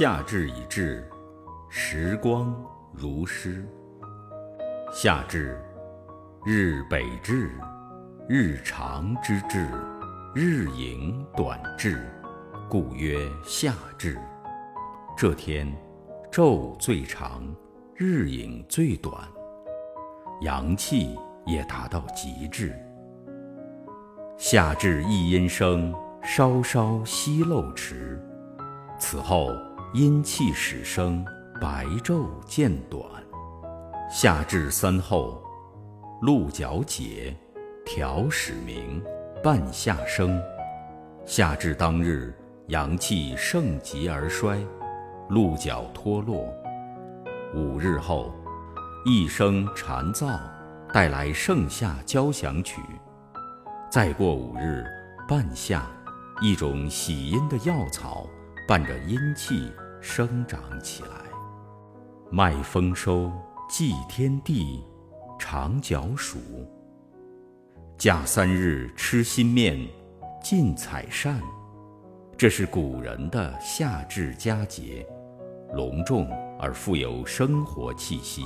夏至已至，时光如诗。夏至，日北至，日长之至，日影短至，故曰夏至。这天，昼最长，日影最短，阳气也达到极致。夏至一阴生，稍稍息漏迟，此后阴气始生，白昼渐短。夏至三候，鹿角解，调始明，半夏生。夏至当日，阳气盛极而衰，鹿角脱落。五日后，一声蝉噪，带来盛夏交响曲。再过五日，半夏，一种喜阴的药草，伴着阴气生长起来。麦丰收。祭天地，长角黍。甲三日吃新面，尽采善。这是古人的夏至佳节，隆重而富有生活气息。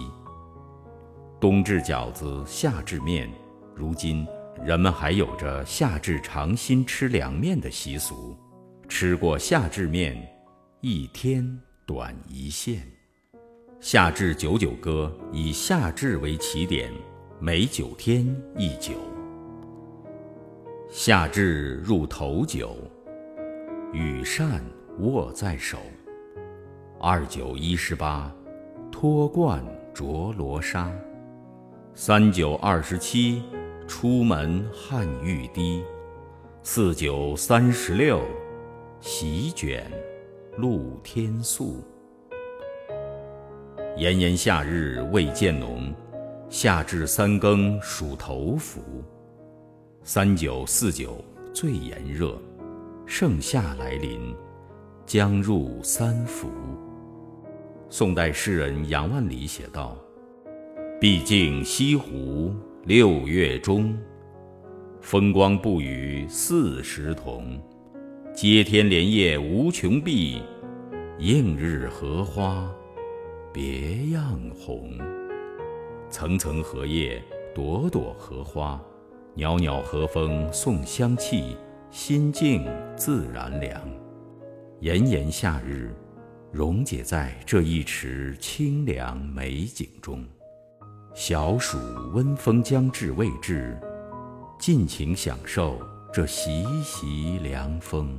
冬至饺子，夏至面。如今人们还有着夏至尝新吃凉面的习俗。吃过夏至面，一天短一线。夏至九九歌以夏至为起点，每九天一酒。夏至入头九，羽扇握在手。二九一十八，脱冠着罗纱。三九二十七，出门汗欲滴。四九三十六，席卷露天宿。炎炎夏日未见浓，夏至三更属头伏。三九四九最炎热，盛夏来临，将入三伏。宋代诗人杨万里写道：“毕竟西湖六月中，风光不与四时同。接天莲叶无穷碧，映日荷花。”别样红，层层荷叶，朵朵荷花，袅袅荷风送香气，心境自然凉。炎炎夏日，溶解在这一池清凉美景中。小暑温风将至未至，尽情享受这习习凉风。